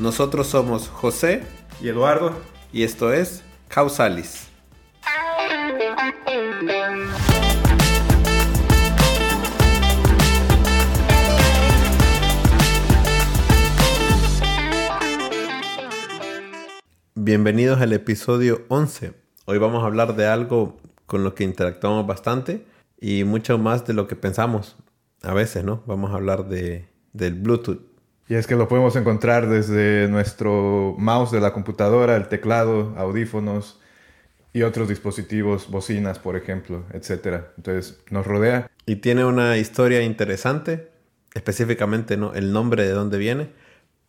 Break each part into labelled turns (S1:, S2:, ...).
S1: Nosotros somos José
S2: y Eduardo
S1: y esto es Causalis. Bienvenidos al episodio 11. Hoy vamos a hablar de algo con lo que interactuamos bastante y mucho más de lo que pensamos. A veces, ¿no? Vamos a hablar de, del Bluetooth.
S2: Y es que lo podemos encontrar desde nuestro mouse de la computadora, el teclado, audífonos y otros dispositivos, bocinas, por ejemplo, etc. Entonces nos rodea.
S1: Y tiene una historia interesante, específicamente ¿no? el nombre de dónde viene.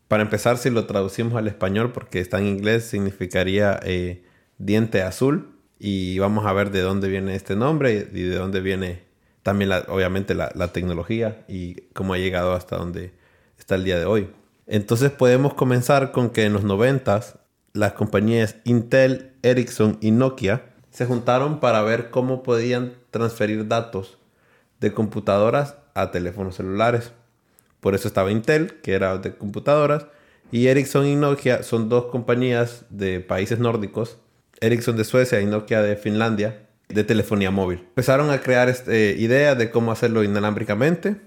S1: Para empezar, si lo traducimos al español, porque está en inglés, significaría eh, diente azul. Y vamos a ver de dónde viene este nombre y de dónde viene también, obviamente, la, la tecnología y cómo ha llegado hasta donde hasta el día de hoy. Entonces podemos comenzar con que en los 90 las compañías Intel, Ericsson y Nokia se juntaron para ver cómo podían transferir datos de computadoras a teléfonos celulares. Por eso estaba Intel, que era de computadoras, y Ericsson y Nokia son dos compañías de países nórdicos, Ericsson de Suecia y Nokia de Finlandia, de telefonía móvil. Empezaron a crear este, ideas de cómo hacerlo inalámbricamente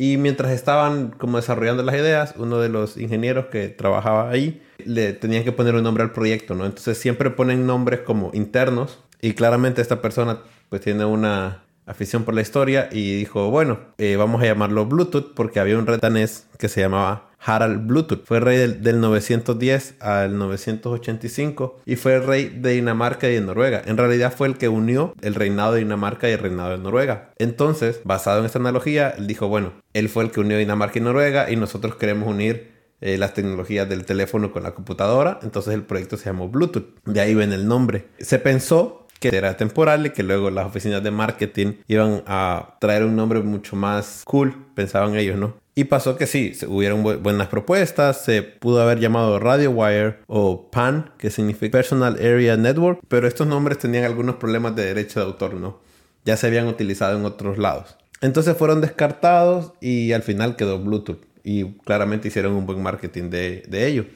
S1: y mientras estaban como desarrollando las ideas, uno de los ingenieros que trabajaba ahí le tenían que poner un nombre al proyecto, ¿no? Entonces siempre ponen nombres como internos y claramente esta persona pues tiene una afición por la historia y dijo, bueno, eh, vamos a llamarlo Bluetooth porque había un rey danés que se llamaba Harald Bluetooth. Fue rey del, 910 al 985 y fue rey de Dinamarca y de Noruega. En realidad fue el que unió el reinado de Dinamarca y el reinado de Noruega. Entonces, basado en esta analogía, él dijo, bueno, él fue el que unió Dinamarca y Noruega y nosotros queremos unir eh, las tecnologías del teléfono con la computadora. Entonces el proyecto se llamó Bluetooth. De ahí viene el nombre. Se pensó que era temporal y que luego las oficinas de marketing iban a traer un nombre mucho más cool, pensaban ellos, ¿no? Y pasó que sí, hubieron buenas propuestas, se pudo haber llamado Radio Wire o PAN, que significa Personal Area Network, pero estos nombres tenían algunos problemas de derecho de autor, ¿no? Ya se habían utilizado en otros lados. Entonces fueron descartados y al final quedó Bluetooth. Y claramente hicieron un buen marketing de, de ello.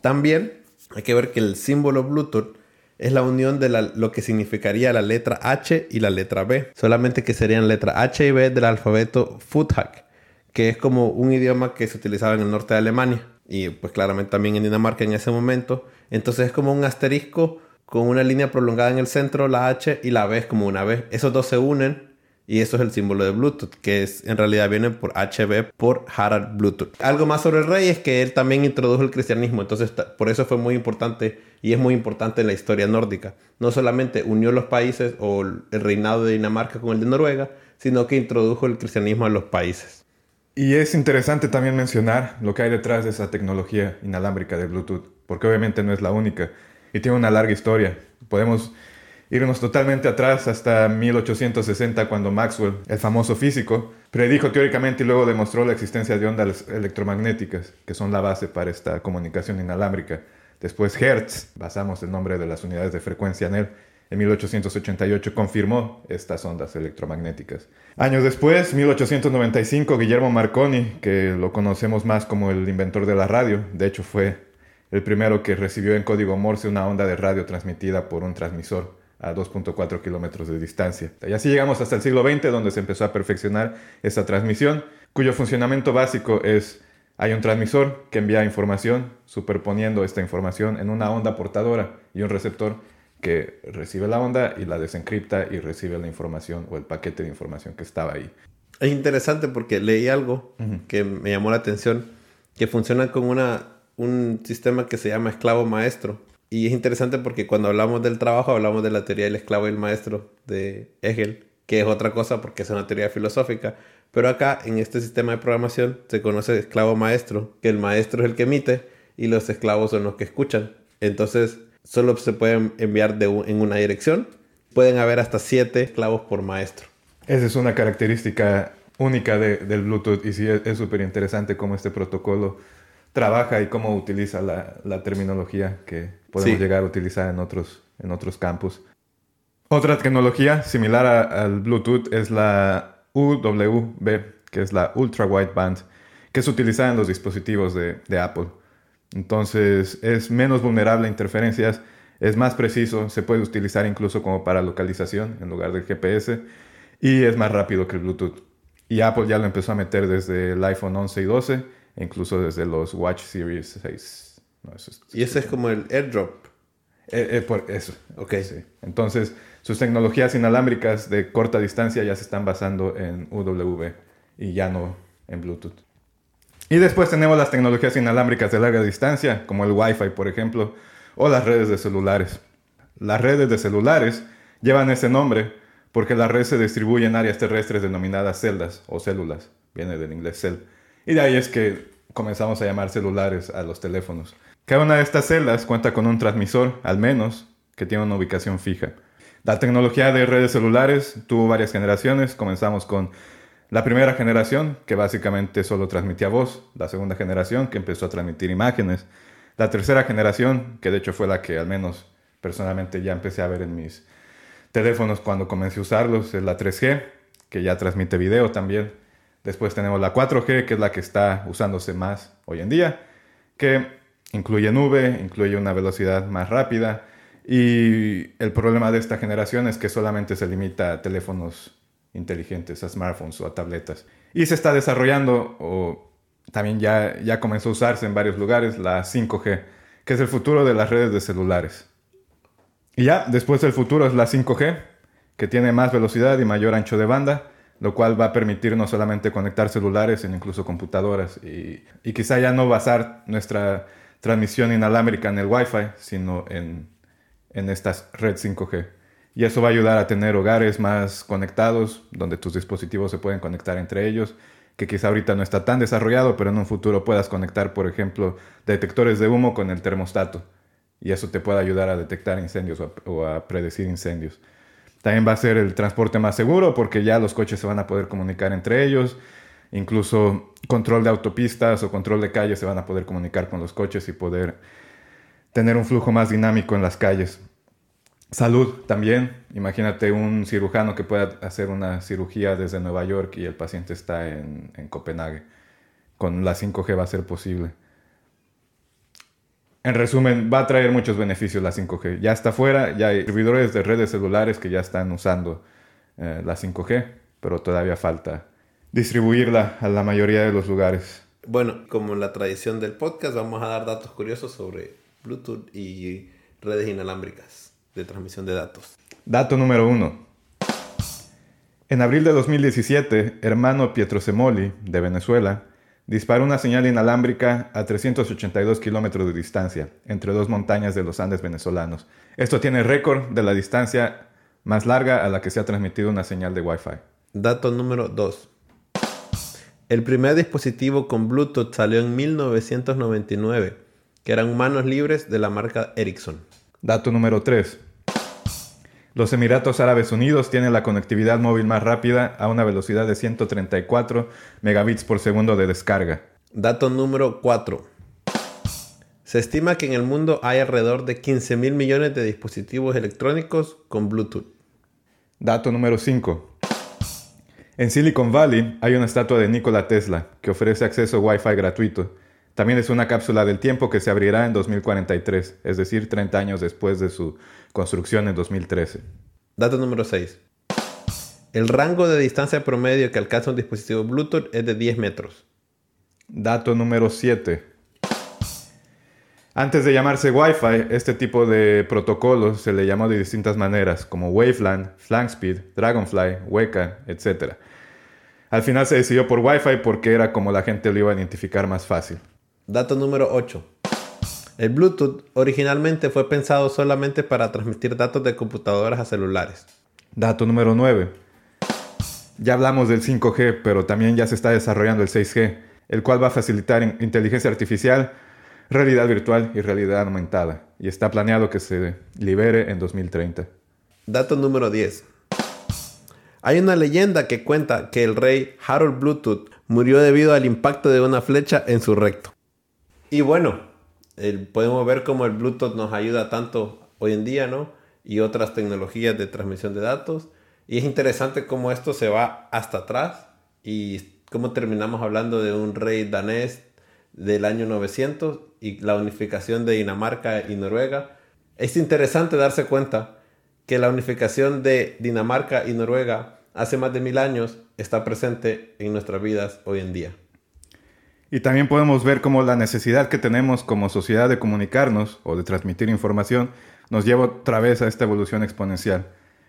S1: También hay que ver que el símbolo Bluetooth es la unión de lo que significaría la letra H y la letra B. Solamente que serían letra H y B del alfabeto Futhack que es como un idioma que se utilizaba en el norte de Alemania y pues claramente también en Dinamarca en ese momento. Entonces es como un asterisco con una línea prolongada en el centro, la H y la B como una B. Esos dos se unen y eso es el símbolo de Bluetooth, que es en realidad viene por HB por Harald Bluetooth. Algo más sobre el rey es que él también introdujo el cristianismo, entonces por eso fue muy importante y es muy importante en la historia nórdica. No solamente unió los países o el reinado de Dinamarca con el de Noruega, sino que introdujo el cristianismo a los países.
S2: Y es interesante también mencionar lo que hay detrás de esa tecnología inalámbrica de Bluetooth, porque obviamente no es la única y tiene una larga historia. Podemos irnos totalmente atrás hasta 1860 cuando Maxwell, el famoso físico, predijo teóricamente y luego demostró la existencia de ondas electromagnéticas, que son la base para esta comunicación inalámbrica. Después Hertz, basamos el nombre de las unidades de frecuencia en él, en 1888 confirmó estas ondas electromagnéticas. Años después, 1895, Guillermo Marconi, que lo conocemos más como el inventor de la radio, de hecho fue el primero que recibió en código Morse una onda de radio transmitida por un transmisor a 2.4 kilómetros de distancia. Y así llegamos hasta el siglo XX, donde se empezó a perfeccionar esta transmisión, cuyo funcionamiento básico es hay un transmisor que envía información superponiendo esta información en una onda portadora y un receptor que recibe la onda y la desencripta y recibe la información o el paquete de información que estaba ahí.
S1: Es interesante porque leí algo que me llamó la atención, que funciona con una, un sistema que se llama esclavo maestro. Y es interesante porque cuando hablamos del trabajo hablamos de la teoría del esclavo y el maestro de Hegel, que es otra cosa porque es una teoría filosófica. Pero acá en este sistema de programación se conoce esclavo maestro, que el maestro es el que emite y los esclavos son los que escuchan. Entonces, solo se pueden enviar de en una dirección. Pueden haber hasta siete esclavos por maestro.
S2: Esa es una característica única del Bluetooth y sí es súper interesante cómo este protocolo trabaja y cómo utiliza la, terminología que podemos llegar a utilizar en otros, en otros campos. Otra tecnología similar al Bluetooth es la UWB, que es la Ultra Wideband, que es utilizada en los dispositivos de, de Apple. Entonces es menos vulnerable a interferencias, es más preciso, se puede utilizar incluso como para localización en lugar del GPS y es más rápido que el Bluetooth. Y Apple ya lo empezó a meter desde el iPhone 11 y 12, e incluso desde los Watch Series 6.
S1: y ese es como el AirDrop.
S2: Eh, eh, por eso. Ok. Entonces, sus tecnologías inalámbricas de corta distancia ya se están basando en UWB y ya no en Bluetooth. Y después tenemos las tecnologías inalámbricas de larga distancia, como el Wi-Fi, por ejemplo, o las redes de celulares. Las redes de celulares llevan ese nombre porque la red se distribuye en áreas terrestres denominadas celdas o células, viene del inglés cell. Y de ahí es que comenzamos a llamar celulares a los teléfonos. Cada una de estas celdas cuenta con un transmisor, al menos, que tiene una ubicación fija. La tecnología de redes celulares tuvo varias generaciones. Comenzamos con la primera generación, que básicamente solo transmitía voz. La segunda generación, que empezó a transmitir imágenes. La tercera generación, que de hecho fue la que al menos personalmente ya empecé a ver en mis teléfonos cuando comencé a usarlos, es la 3G, que ya transmite video también. Después tenemos la 4G, que es la que está usándose más hoy en día, que incluye nube, incluye una velocidad más rápida y el problema de esta generación es que solamente se limita a teléfonos inteligentes, a smartphones o a tabletas. Y se está desarrollando, o también ya, ya comenzó a usarse en varios lugares, la 5G, que es el futuro de las redes de celulares. Y ya, después del futuro es la 5G, que tiene más velocidad y mayor ancho de banda, lo cual va a permitir no solamente conectar celulares, sino incluso computadoras. Y, y quizá ya no basar nuestra transmisión inalámbrica en el Wi-Fi, sino en en estas red 5G. Y eso va a ayudar a tener hogares más conectados, donde tus dispositivos se pueden conectar entre ellos, que quizá ahorita no está tan desarrollado, pero en un futuro puedas conectar, por ejemplo, detectores de humo con el termostato. Y eso te puede ayudar a detectar incendios o a, predecir incendios. También va a ser el transporte más seguro porque ya los coches se van a poder comunicar entre ellos. Incluso control de autopistas o control de calles se van a poder comunicar con los coches y poder tener un flujo más dinámico en las calles. Salud también. Imagínate un cirujano que pueda hacer una cirugía desde Nueva York y el paciente está en, Copenhague. Con la 5G va a ser posible. En resumen, va a traer muchos beneficios la 5G. Ya está fuera, ya hay servidores de redes celulares que ya están usando eh, la 5G, pero todavía falta distribuirla a la mayoría de los lugares.
S1: Bueno, como en la tradición del podcast, vamos a dar datos curiosos sobre Bluetooth y redes inalámbricas de transmisión de datos.
S2: Dato número uno. En abril de 2017, hermano Pietro Semoli, de Venezuela, disparó una señal inalámbrica a 382 kilómetros de distancia, entre dos montañas de los Andes venezolanos. Esto tiene récord de la distancia más larga a la que se ha transmitido una señal de Wi-Fi.
S1: Dato número 2. El primer dispositivo con Bluetooth salió en 1999 que eran manos libres de la marca Ericsson.
S2: Dato número 3. Los Emiratos Árabes Unidos tienen la conectividad móvil más rápida a una velocidad de 134 megabits por segundo de descarga.
S1: Dato número 4. Se estima que en el mundo hay alrededor de 15 mil millones de dispositivos electrónicos con Bluetooth.
S2: Dato número 5. En Silicon Valley hay una estatua de Nikola Tesla que ofrece acceso Wi-Fi gratuito también es una cápsula del tiempo que se abrirá en 2043, es decir, 30 años después de su construcción en 2013.
S1: Dato número 6. El rango de distancia promedio que alcanza un dispositivo Bluetooth es de 10 metros.
S2: Dato número 7. Antes de llamarse Wi-Fi, este tipo de protocolo se le llamó de distintas maneras, como Waveland, Flangspeed, Dragonfly, Weka, etc. Al final se decidió por Wi-Fi porque era como la gente lo iba a identificar más fácil.
S1: Dato número 8. El Bluetooth originalmente fue pensado solamente para transmitir datos de computadoras a celulares.
S2: Dato número 9. Ya hablamos del 5G, pero también ya se está desarrollando el 6G, el cual va a facilitar inteligencia artificial, realidad virtual y realidad aumentada, y está planeado que se libere en 2030.
S1: Dato número 10. Hay una leyenda que cuenta que el rey Harold Bluetooth murió debido al impacto de una flecha en su recto. Y bueno, podemos ver cómo el Bluetooth nos ayuda tanto hoy en día, ¿no? Y otras tecnologías de transmisión de datos. Y es interesante cómo esto se va hasta atrás y cómo terminamos hablando de un rey danés del año 900 y la unificación de Dinamarca y Noruega. Es interesante darse cuenta que la unificación de Dinamarca y Noruega hace más de mil años está presente en nuestras vidas hoy en día.
S2: Y también podemos ver cómo la necesidad que tenemos como sociedad de comunicarnos o de transmitir información nos lleva otra vez a esta evolución exponencial.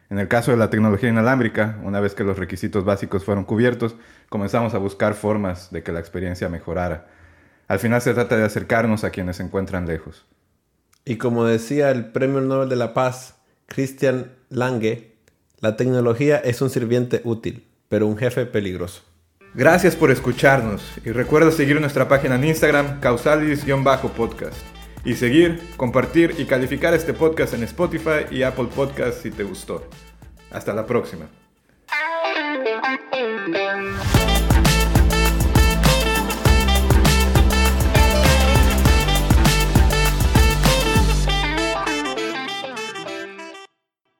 S2: En el caso de la tecnología inalámbrica, una vez que los requisitos básicos fueron cubiertos, comenzamos a buscar formas de que la experiencia mejorara. Al final se trata de acercarnos a quienes se encuentran lejos.
S1: Y como decía el Premio Nobel de la Paz, Christian Lange, la tecnología es un sirviente útil, pero un jefe peligroso.
S2: Gracias por escucharnos y recuerda seguir nuestra página en Instagram, causalis-podcast. Y seguir, compartir y calificar este podcast en Spotify y Apple Podcasts si te gustó. Hasta la próxima.